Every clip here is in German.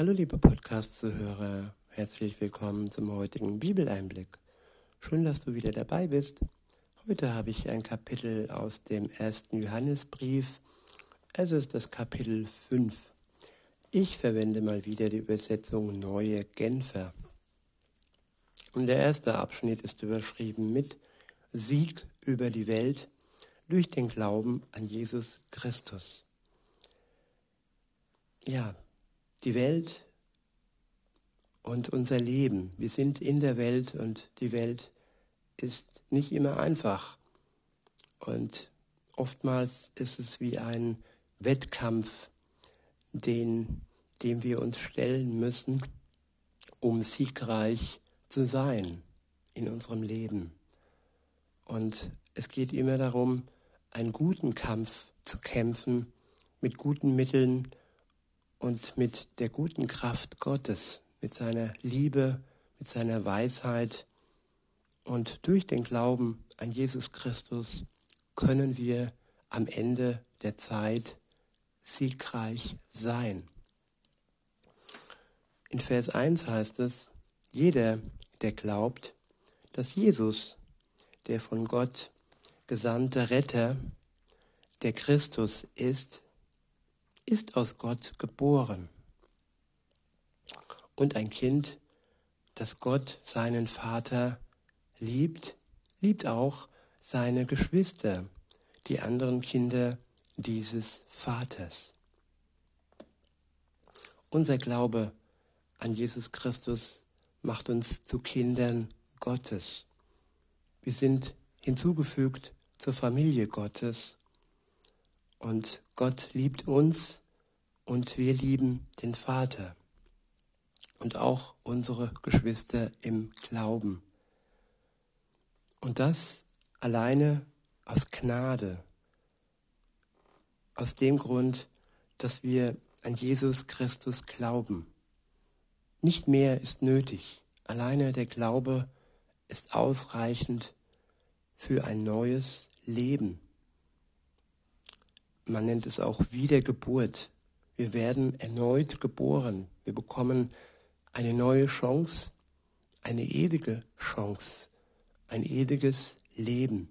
Hallo liebe Podcast-Zuhörer, herzlich willkommen zum heutigen Bibeleinblick. Schön, dass du wieder dabei bist. Heute habe ich ein Kapitel aus dem ersten Johannesbrief. Es ist das Kapitel 5. Ich verwende mal wieder die Übersetzung Neue Genfer. Und der erste Abschnitt ist überschrieben mit Sieg über die Welt durch den Glauben an Jesus Christus. Ja, die Welt und unser Leben. Wir sind in der Welt und die Welt ist nicht immer einfach. Und oftmals ist es wie ein Wettkampf, den, dem wir uns stellen müssen, um siegreich zu sein in unserem Leben. Und es geht immer darum, einen guten Kampf zu kämpfen, mit guten Mitteln, und mit der guten Kraft Gottes, mit seiner Liebe, mit seiner Weisheit und durch den Glauben an Jesus Christus können wir am Ende der Zeit siegreich sein. In Vers 1 heißt es, jeder, der glaubt, dass Jesus, der von Gott gesandte Retter, der Christus ist, ist aus Gott geboren. Und ein Kind, das Gott seinen Vater liebt, liebt auch seine Geschwister, die anderen Kinder dieses Vaters. Unser Glaube an Jesus Christus macht uns zu Kindern Gottes. Wir sind hinzugefügt zur Familie Gottes und Gott liebt uns und wir lieben den Vater und auch unsere Geschwister im Glauben. Und das alleine aus Gnade, aus dem Grund, dass wir an Jesus Christus glauben. Nicht mehr ist nötig. Alleine der Glaube ist ausreichend für ein neues Leben. Man nennt es auch Wiedergeburt. Wir werden erneut geboren. Wir bekommen eine neue Chance, eine ewige Chance, ein ewiges Leben.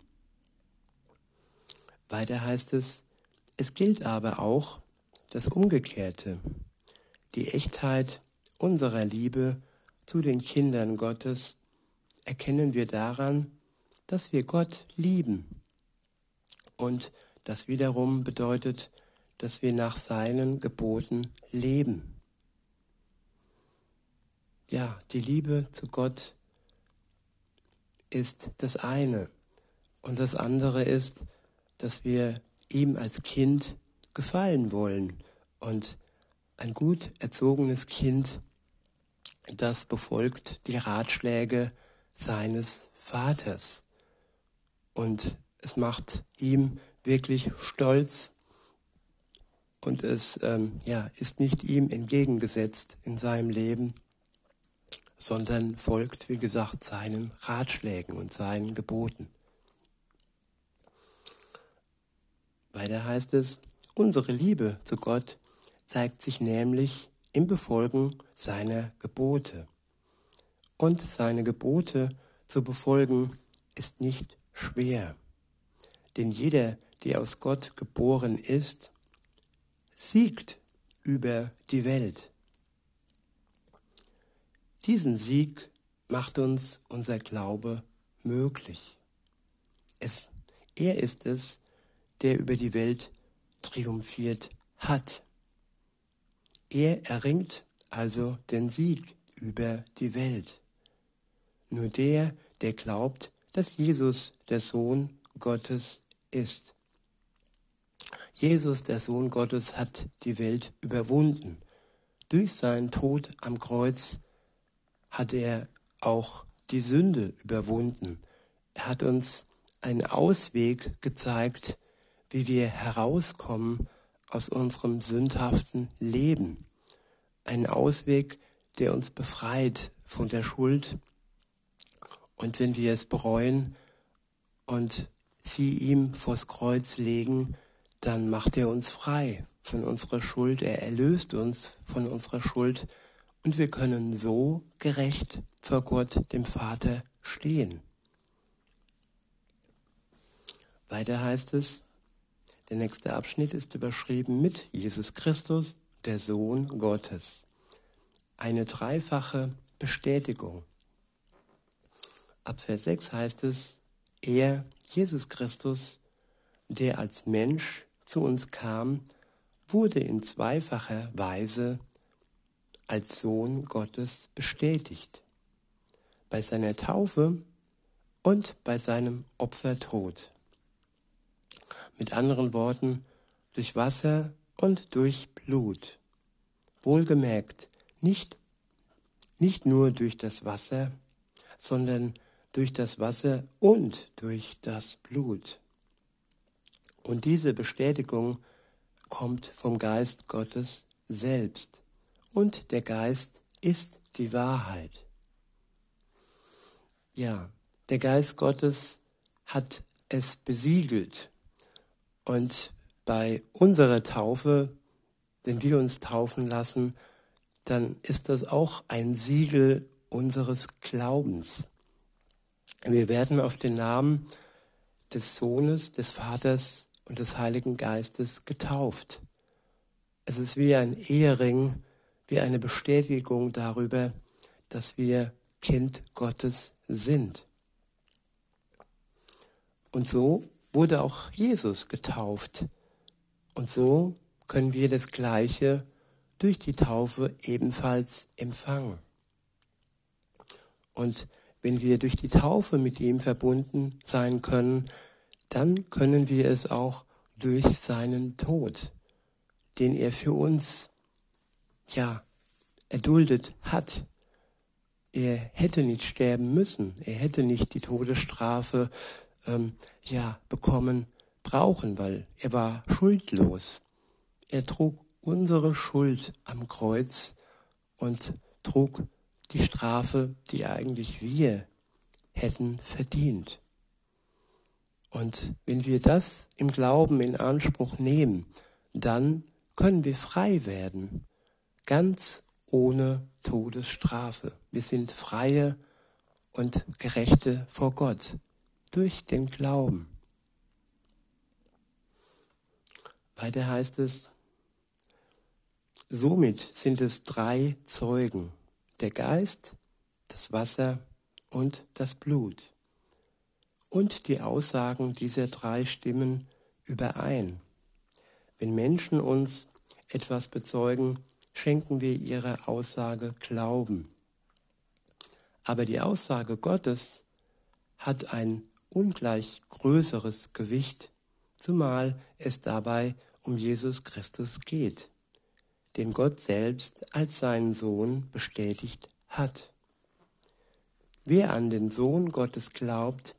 Weiter heißt es, es gilt aber auch das Umgekehrte, die Echtheit unserer Liebe zu den Kindern Gottes erkennen wir daran, dass wir Gott lieben. Und das wiederum bedeutet, dass wir nach seinen Geboten leben. Ja, die Liebe zu Gott ist das eine. Und das andere ist, dass wir ihm als Kind gefallen wollen. Und ein gut erzogenes Kind, das befolgt die Ratschläge seines Vaters. Und es macht ihm wirklich stolz, und es ähm, ja, ist nicht ihm entgegengesetzt in seinem Leben, sondern folgt, wie gesagt, seinen Ratschlägen und seinen Geboten. Weiter heißt es, unsere Liebe zu Gott zeigt sich nämlich im Befolgen seiner Gebote. Und seine Gebote zu befolgen ist nicht schwer. Denn jeder, der aus Gott geboren ist, siegt über die Welt. Diesen Sieg macht uns unser Glaube möglich. Es, er ist es, der über die Welt triumphiert hat. Er erringt also den Sieg über die Welt. Nur der, der glaubt, dass Jesus der Sohn Gottes ist. Jesus, der Sohn Gottes, hat die Welt überwunden. Durch seinen Tod am Kreuz hat er auch die Sünde überwunden. Er hat uns einen Ausweg gezeigt, wie wir herauskommen aus unserem sündhaften Leben. Einen Ausweg, der uns befreit von der Schuld. Und wenn wir es bereuen und sie ihm vors Kreuz legen, dann macht er uns frei von unserer Schuld, er erlöst uns von unserer Schuld und wir können so gerecht vor Gott, dem Vater, stehen. Weiter heißt es, der nächste Abschnitt ist überschrieben mit Jesus Christus, der Sohn Gottes. Eine dreifache Bestätigung. Ab Vers 6 heißt es, er, Jesus Christus, der als Mensch zu uns kam, wurde in zweifacher Weise als Sohn Gottes bestätigt. Bei seiner Taufe und bei seinem Opfertod. Mit anderen Worten, durch Wasser und durch Blut. Wohlgemerkt, nicht, nicht nur durch das Wasser, sondern durch das Wasser und durch das Blut. Und diese Bestätigung kommt vom Geist Gottes selbst. Und der Geist ist die Wahrheit. Ja, der Geist Gottes hat es besiegelt. Und bei unserer Taufe, wenn wir uns taufen lassen, dann ist das auch ein Siegel unseres Glaubens. Wir werden auf den Namen des Sohnes, des Vaters und des Heiligen Geistes getauft. Es ist wie ein Ehering, wie eine Bestätigung darüber, dass wir Kind Gottes sind. Und so wurde auch Jesus getauft. Und so können wir das Gleiche durch die Taufe ebenfalls empfangen. Und wenn wir durch die Taufe mit ihm verbunden sein können, dann können wir es auch durch seinen Tod, den er für uns, ja, erduldet hat. Er hätte nicht sterben müssen, er hätte nicht die Todesstrafe, ähm, ja, bekommen brauchen, weil er war schuldlos. Er trug unsere Schuld am Kreuz und trug die Strafe, die eigentlich wir hätten verdient. Und wenn wir das im Glauben in Anspruch nehmen, dann können wir frei werden, ganz ohne Todesstrafe. Wir sind freie und gerechte vor Gott durch den Glauben. Weiter heißt es, somit sind es drei Zeugen der Geist, das Wasser und das Blut. Und die Aussagen dieser drei stimmen überein. Wenn Menschen uns etwas bezeugen, schenken wir ihrer Aussage Glauben. Aber die Aussage Gottes hat ein ungleich größeres Gewicht, zumal es dabei um Jesus Christus geht den Gott selbst als seinen Sohn bestätigt hat. Wer an den Sohn Gottes glaubt,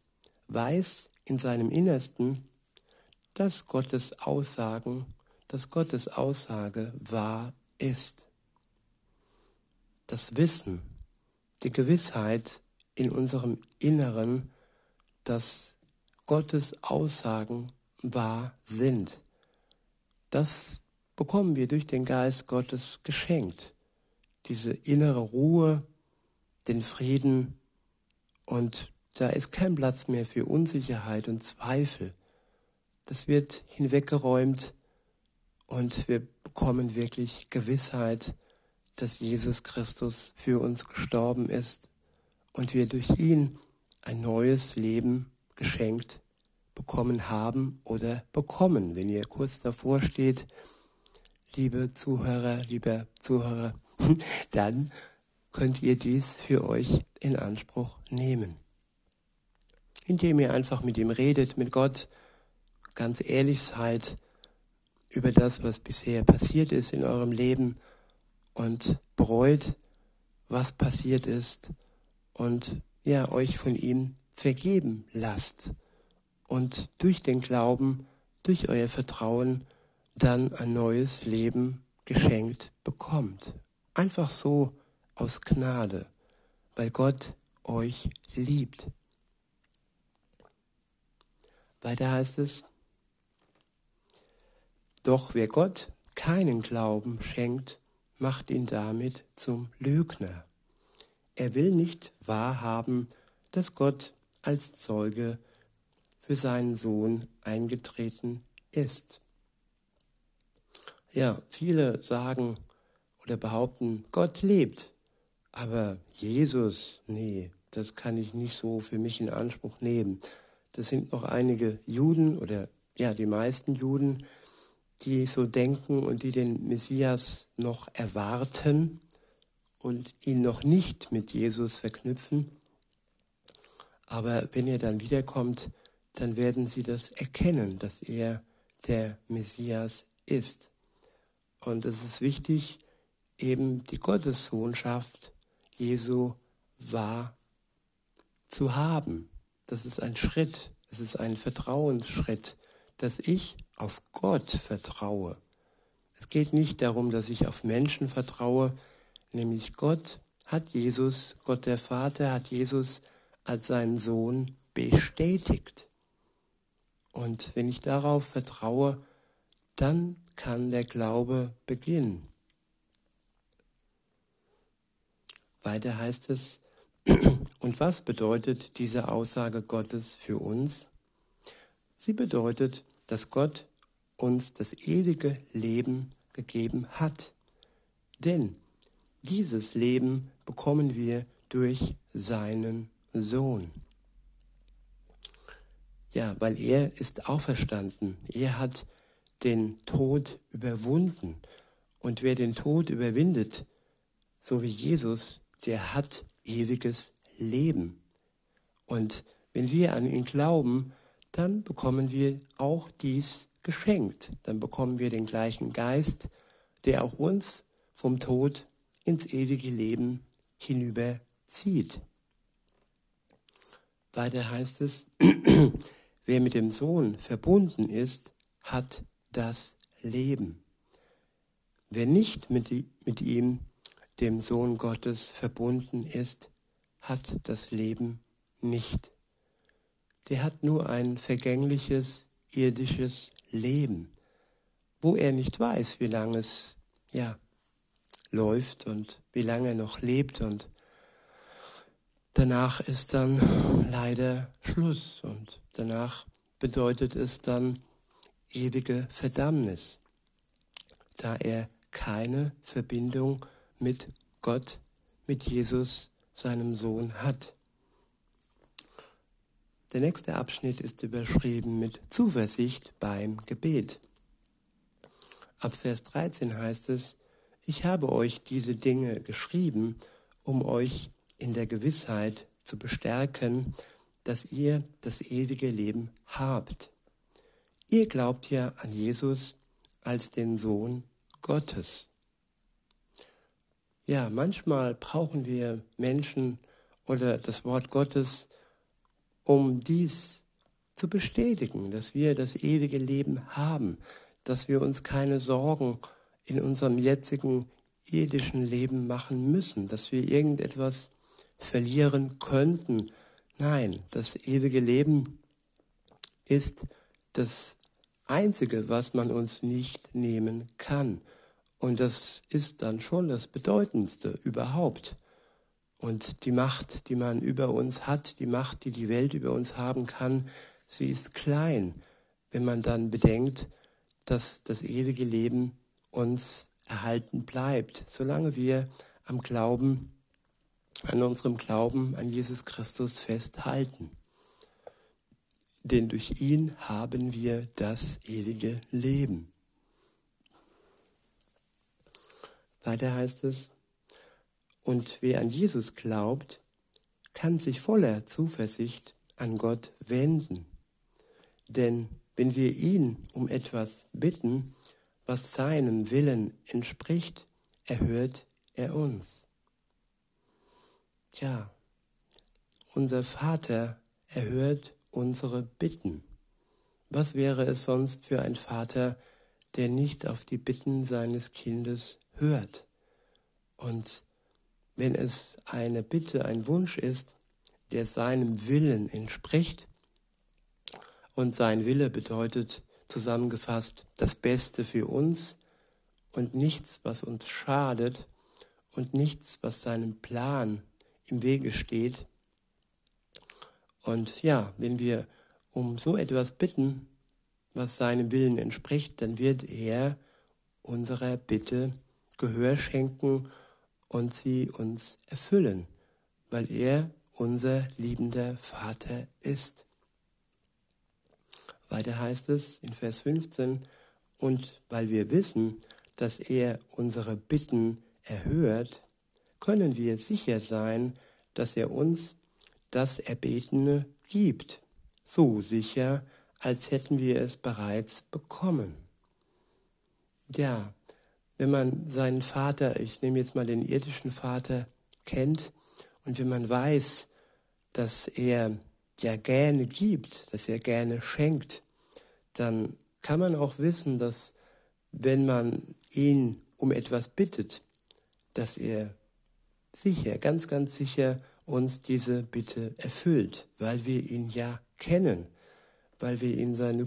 weiß in seinem Innersten, dass Gottes Aussagen, dass Gottes Aussage wahr ist. Das Wissen, die Gewissheit in unserem Inneren, dass Gottes Aussagen wahr sind. Das bekommen wir durch den Geist Gottes geschenkt. Diese innere Ruhe, den Frieden und da ist kein Platz mehr für Unsicherheit und Zweifel. Das wird hinweggeräumt und wir bekommen wirklich Gewissheit, dass Jesus Christus für uns gestorben ist und wir durch ihn ein neues Leben geschenkt bekommen haben oder bekommen. Wenn ihr kurz davor steht, liebe Zuhörer, lieber Zuhörer, dann könnt ihr dies für euch in Anspruch nehmen. Indem ihr einfach mit ihm redet, mit Gott, ganz ehrlich seid über das, was bisher passiert ist in eurem Leben und bereut, was passiert ist und ja, euch von ihm vergeben lasst und durch den Glauben, durch euer Vertrauen dann ein neues Leben geschenkt bekommt. Einfach so aus Gnade, weil Gott euch liebt. Weiter heißt es, doch wer Gott, keinen Glauben schenkt, macht ihn damit zum Lügner. Er will nicht wahrhaben, dass Gott als Zeuge für seinen Sohn eingetreten ist. Ja, viele sagen oder behaupten, Gott lebt, aber Jesus, nee, das kann ich nicht so für mich in Anspruch nehmen. Das sind noch einige Juden oder ja, die meisten Juden, die so denken und die den Messias noch erwarten und ihn noch nicht mit Jesus verknüpfen. Aber wenn er dann wiederkommt, dann werden sie das erkennen, dass er der Messias ist. Und es ist wichtig, eben die Gottessohnschaft Jesu wahr zu haben. Das ist ein Schritt, es ist ein Vertrauensschritt, dass ich auf Gott vertraue. Es geht nicht darum, dass ich auf Menschen vertraue, nämlich Gott hat Jesus, Gott der Vater hat Jesus als seinen Sohn bestätigt. Und wenn ich darauf vertraue, dann kann der Glaube beginnen. Weiter heißt es, und was bedeutet diese Aussage Gottes für uns? Sie bedeutet, dass Gott uns das ewige Leben gegeben hat. Denn dieses Leben bekommen wir durch seinen Sohn. Ja, weil er ist auferstanden. Er hat den Tod überwunden. Und wer den Tod überwindet, so wie Jesus, der hat ewiges Leben. Und wenn wir an ihn glauben, dann bekommen wir auch dies geschenkt. Dann bekommen wir den gleichen Geist, der auch uns vom Tod ins ewige Leben hinüberzieht. Weiter heißt es, wer mit dem Sohn verbunden ist, hat das Leben. Wer nicht mit, ihm, dem Sohn Gottes, verbunden ist, hat das Leben nicht. Der hat nur ein vergängliches, irdisches Leben, wo er nicht weiß, wie lange es ja läuft und wie lange er noch lebt und danach ist dann leider Schluss und danach bedeutet es dann ewige Verdammnis, da er keine Verbindung mit Gott, mit Jesus, seinem Sohn hat. Der nächste Abschnitt ist überschrieben mit Zuversicht beim Gebet. Ab Vers 13 heißt es, ich habe euch diese Dinge geschrieben, um euch in der Gewissheit zu bestärken, dass ihr das ewige Leben habt. Ihr glaubt ja an Jesus als den Sohn Gottes. Ja, manchmal brauchen wir Menschen oder das Wort Gottes, um dies zu bestätigen, dass wir das ewige Leben haben, dass wir uns keine Sorgen in unserem jetzigen irdischen Leben machen müssen, dass wir irgendetwas verlieren könnten. Nein, das ewige Leben ist das Einzige, was man uns nicht nehmen kann. Und das ist dann schon das Bedeutendste überhaupt. Und die Macht, die man über uns hat, die Macht, die die Welt über uns haben kann, sie ist klein, wenn man dann bedenkt, dass das ewige Leben uns erhalten bleibt, solange wir am Glauben, an unserem Glauben an Jesus Christus festhalten. Denn durch ihn haben wir das ewige Leben. Weiter heißt es, und wer an Jesus glaubt, kann sich voller Zuversicht an Gott wenden. Denn wenn wir ihn um etwas bitten, was seinem Willen entspricht, erhört er uns. Tja, unser Vater erhört unsere Bitten. Was wäre es sonst für ein Vater, der nicht auf die Bitten seines Kindes hört? Und wenn es eine Bitte, ein Wunsch ist, der seinem Willen entspricht, und sein Wille bedeutet zusammengefasst das Beste für uns und nichts, was uns schadet und nichts, was seinem Plan im Wege steht. Und ja, wenn wir um so etwas bitten, was seinem Willen entspricht, dann wird er unserer Bitte Gehör schenken und sie uns erfüllen, weil er unser liebender Vater ist. Weiter heißt es in Vers 15, und weil wir wissen, dass er unsere Bitten erhört, können wir sicher sein, dass er uns das Erbetene gibt, so sicher, als hätten wir es bereits bekommen. Ja, wenn man seinen Vater, ich nehme jetzt mal den irdischen Vater, kennt und wenn man weiß, dass er ja gerne gibt, dass er gerne schenkt, dann kann man auch wissen, dass wenn man ihn um etwas bittet, dass er sicher, ganz, ganz sicher uns diese Bitte erfüllt, weil wir ihn ja kennen, weil wir ihn seine,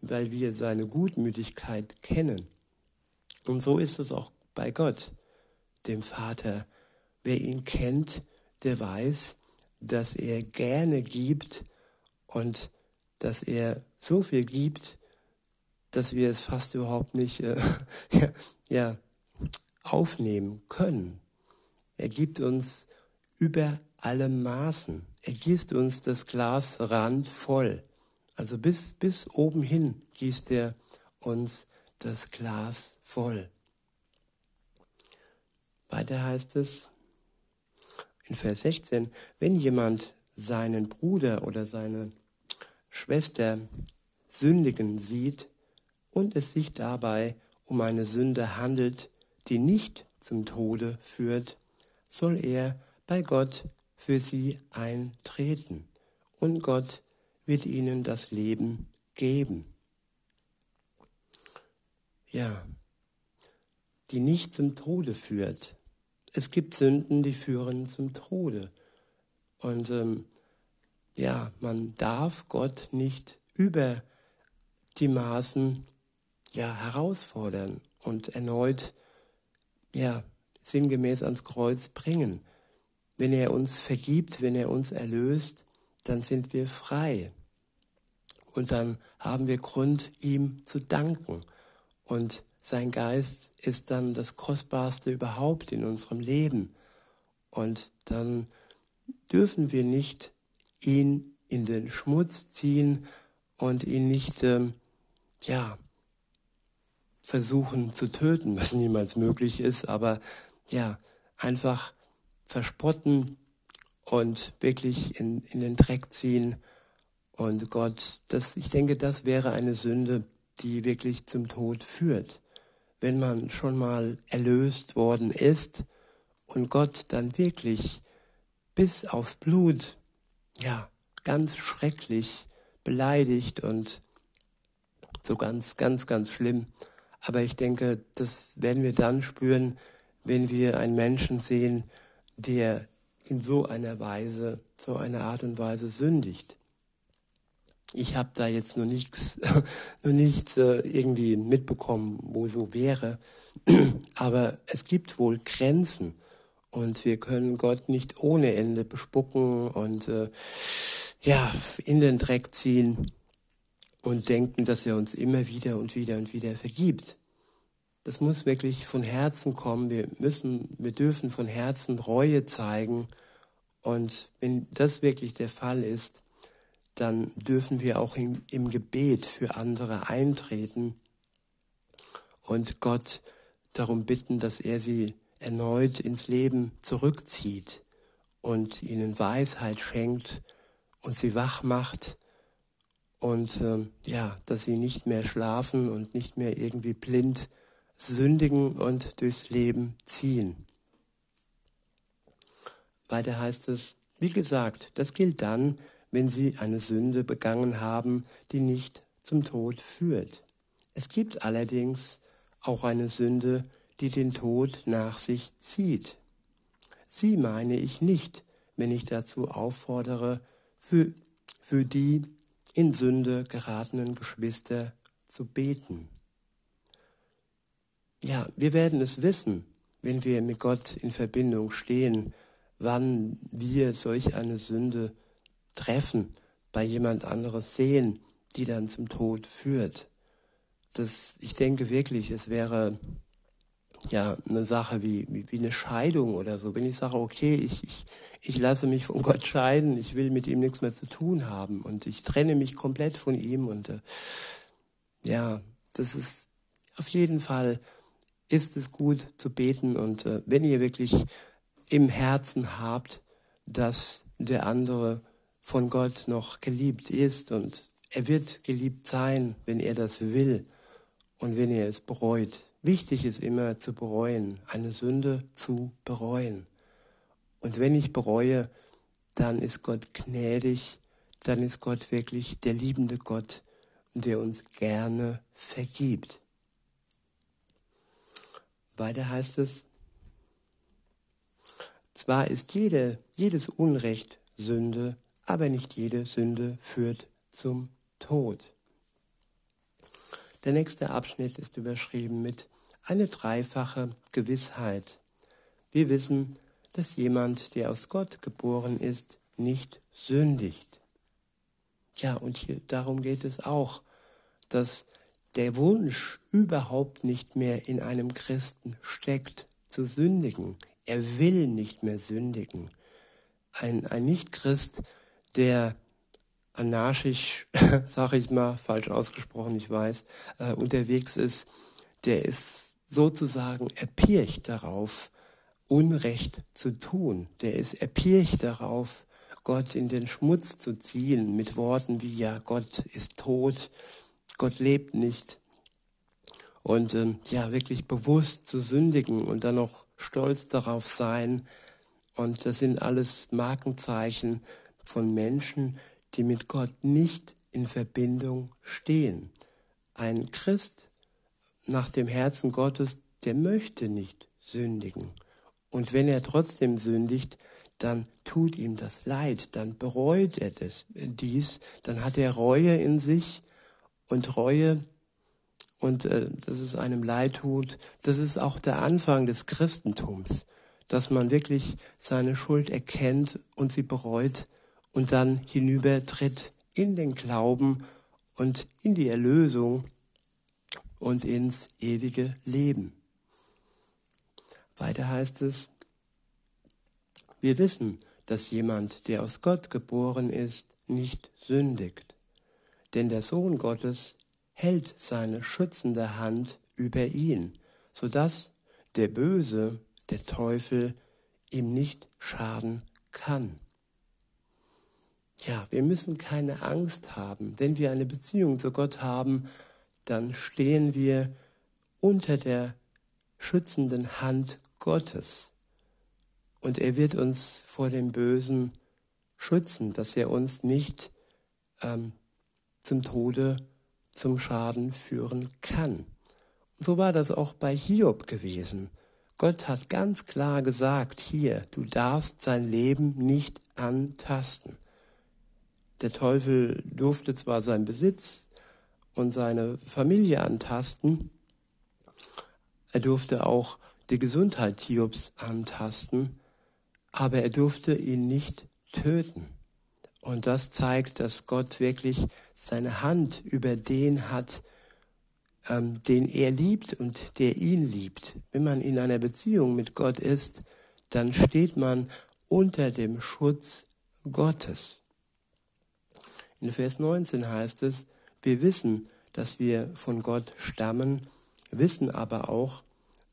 weil wir seine Gutmütigkeit kennen. Und so ist es auch bei Gott, dem Vater. Wer ihn kennt, der weiß, dass er gerne gibt und dass er so viel gibt, dass wir es fast überhaupt nicht äh, ja, aufnehmen können. Er gibt uns über alle Maßen. Er gießt uns das Glas randvoll. Also bis, bis oben hin gießt er uns das Glas voll. Weiter heißt es in Vers 16, wenn jemand seinen Bruder oder seine Schwester sündigen sieht und es sich dabei um eine Sünde handelt, die nicht zum Tode führt, soll er bei Gott für sie eintreten und Gott wird ihnen das Leben geben. Ja, die nicht zum Tode führt. Es gibt Sünden, die führen zum Tode. Und ähm, ja, man darf Gott nicht über die Maßen ja, herausfordern und erneut ja, sinngemäß ans Kreuz bringen. Wenn er uns vergibt, wenn er uns erlöst, dann sind wir frei. Und dann haben wir Grund, ihm zu danken. Und sein Geist ist dann das Kostbarste überhaupt in unserem Leben. Und dann dürfen wir nicht ihn in den Schmutz ziehen und ihn nicht, ähm, ja, versuchen zu töten, was niemals möglich ist, aber ja, einfach verspotten und wirklich in, in den Dreck ziehen. Und Gott, das, ich denke, das wäre eine Sünde, die wirklich zum Tod führt. Wenn man schon mal erlöst worden ist und Gott dann wirklich bis aufs Blut, ja, ganz schrecklich beleidigt und so ganz, ganz, ganz schlimm. Aber ich denke, das werden wir dann spüren, wenn wir einen Menschen sehen, der in so einer Weise, so einer Art und Weise sündigt. Ich habe da jetzt noch nichts, noch nichts äh, irgendwie mitbekommen, wo so wäre. Aber es gibt wohl Grenzen und wir können Gott nicht ohne Ende bespucken und äh, ja in den Dreck ziehen und denken, dass er uns immer wieder und wieder und wieder vergibt. Das muss wirklich von Herzen kommen. Wir müssen, wir dürfen von Herzen Reue zeigen. Und wenn das wirklich der Fall ist, dann dürfen wir auch im, im Gebet für andere eintreten und Gott darum bitten, dass er sie erneut ins Leben zurückzieht und ihnen Weisheit schenkt und sie wach macht und äh, ja, dass sie nicht mehr schlafen und nicht mehr irgendwie blind sündigen und durchs Leben ziehen. Weiter heißt es, wie gesagt, das gilt dann, wenn sie eine Sünde begangen haben, die nicht zum Tod führt. Es gibt allerdings auch eine Sünde, die den Tod nach sich zieht. Sie meine ich nicht, wenn ich dazu auffordere, für, für die in Sünde geratenen Geschwister zu beten. ja, wir werden es wissen, wenn wir mit Gott in Verbindung stehen, wann wir solch eine Sünde treffen, bei jemand anderes sehen, die dann zum Tod führt. Das, ich denke wirklich, es wäre ja eine Sache wie, wie, wie eine Scheidung oder so. Wenn ich sage, okay, ich, ich, ich lasse mich von Gott scheiden, ich will mit ihm nichts mehr zu tun haben und ich trenne mich komplett von ihm und äh, ja, das ist auf jeden Fall ist es gut zu beten und äh, wenn ihr wirklich im Herzen habt, dass der andere von Gott noch geliebt ist und er wird geliebt sein, wenn er das will und wenn er es bereut. Wichtig ist immer zu bereuen, eine Sünde zu bereuen. Und wenn ich bereue, dann ist Gott gnädig, dann ist Gott wirklich der liebende Gott, der uns gerne vergibt. Weiter heißt es, zwar ist jede, jedes Unrecht Sünde, aber nicht jede Sünde führt zum Tod. Der nächste Abschnitt ist überschrieben mit eine dreifache Gewissheit. Wir wissen, dass jemand, der aus Gott geboren ist, nicht sündigt. Ja, und hier darum geht es auch, dass der Wunsch überhaupt nicht mehr in einem Christen steckt, zu sündigen. Er will nicht mehr sündigen. Ein, ein Nichtchrist, der anarchisch, sage ich mal, falsch ausgesprochen, ich weiß, äh, unterwegs ist, der ist sozusagen erpicht darauf, Unrecht zu tun. Der ist erpicht darauf, Gott in den Schmutz zu ziehen mit Worten wie ja, Gott ist tot, Gott lebt nicht. Und ähm, ja, wirklich bewusst zu sündigen und dann noch stolz darauf sein. Und das sind alles Markenzeichen von Menschen, die mit Gott nicht in Verbindung stehen. Ein Christ nach dem Herzen Gottes, der möchte nicht sündigen. Und wenn er trotzdem sündigt, dann tut ihm das leid, dann bereut er das, dies, dann hat er Reue in sich und Reue und äh, dass es einem leid tut, das ist auch der Anfang des Christentums, dass man wirklich seine Schuld erkennt und sie bereut und dann hinübertritt in den Glauben und in die Erlösung und ins ewige Leben. Weiter heißt es, wir wissen, dass jemand, der aus Gott geboren ist, nicht sündigt. Denn der Sohn Gottes hält seine schützende Hand über ihn, so dass der Böse, der Teufel, ihm nicht schaden kann. Ja, wir müssen keine Angst haben. Wenn wir eine Beziehung zu Gott haben, dann stehen wir unter der schützenden Hand Gottes. Und er wird uns vor dem Bösen schützen, dass er uns nicht ähm, zum Tode, zum Schaden führen kann. Und so war das auch bei Hiob gewesen. Gott hat ganz klar gesagt, hier, du darfst sein Leben nicht antasten. Der Teufel durfte zwar seinen Besitz und seine Familie antasten, er durfte auch die Gesundheit Hiobs antasten, aber er durfte ihn nicht töten. Und das zeigt, dass Gott wirklich seine Hand über den hat, ähm, den er liebt und der ihn liebt. Wenn man in einer Beziehung mit Gott ist, dann steht man unter dem Schutz Gottes. In Vers 19 heißt es, wir wissen, dass wir von Gott stammen, wissen aber auch,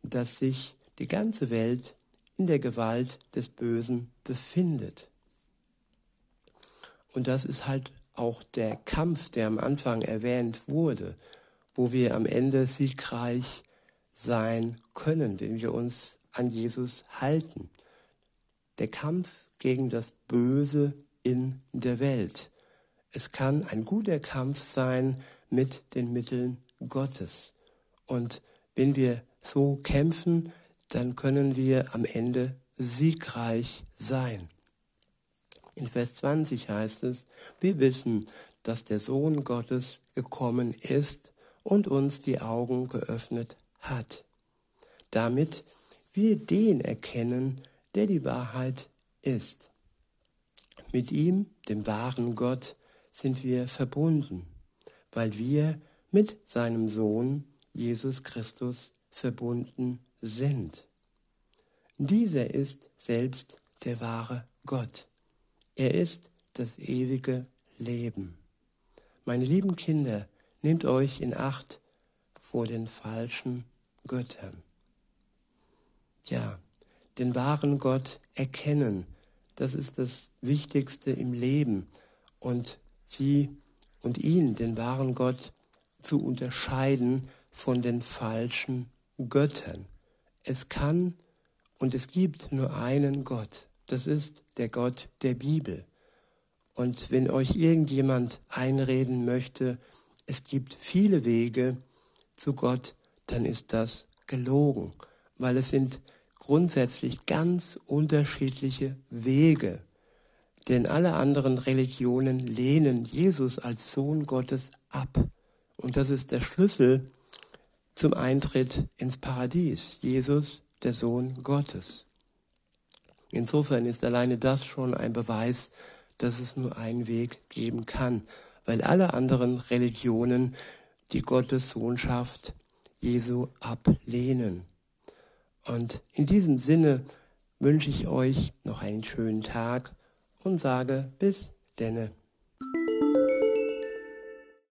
dass sich die ganze Welt in der Gewalt des Bösen befindet. Und das ist halt auch der Kampf, der am Anfang erwähnt wurde, wo wir am Ende siegreich sein können, wenn wir uns an Jesus halten. Der Kampf gegen das Böse in der Welt. Es kann ein guter Kampf sein mit den Mitteln Gottes. Und wenn wir so kämpfen, dann können wir am Ende siegreich sein. In Vers 20 heißt es, wir wissen, dass der Sohn Gottes gekommen ist und uns die Augen geöffnet hat. damit wir den erkennen, der die Wahrheit ist. Mit ihm, dem wahren Gott, sind wir verbunden, weil wir mit seinem Sohn Jesus Christus verbunden sind. Dieser ist selbst der wahre Gott. Er ist das ewige Leben. Meine lieben Kinder, nehmt euch in Acht vor den falschen Göttern. Ja, den wahren Gott erkennen, das ist das Wichtigste im Leben. Und sie und ihn, den wahren Gott, zu unterscheiden von den falschen Göttern. Es kann und es gibt nur einen Gott. Das ist der Gott der Bibel. Und wenn euch irgendjemand einreden möchte, es gibt viele Wege zu Gott, dann ist das gelogen, weil es sind grundsätzlich ganz unterschiedliche Wege. Denn alle anderen Religionen lehnen Jesus als Sohn Gottes ab. Und das ist der Schlüssel zum Eintritt ins Paradies. Jesus, der Sohn Gottes. Insofern ist alleine das schon ein Beweis, dass es nur einen Weg geben kann, weil alle anderen Religionen die Gottessohnschaft Jesu ablehnen. Und in diesem Sinne wünsche ich euch noch einen schönen Tag und sage bis denne.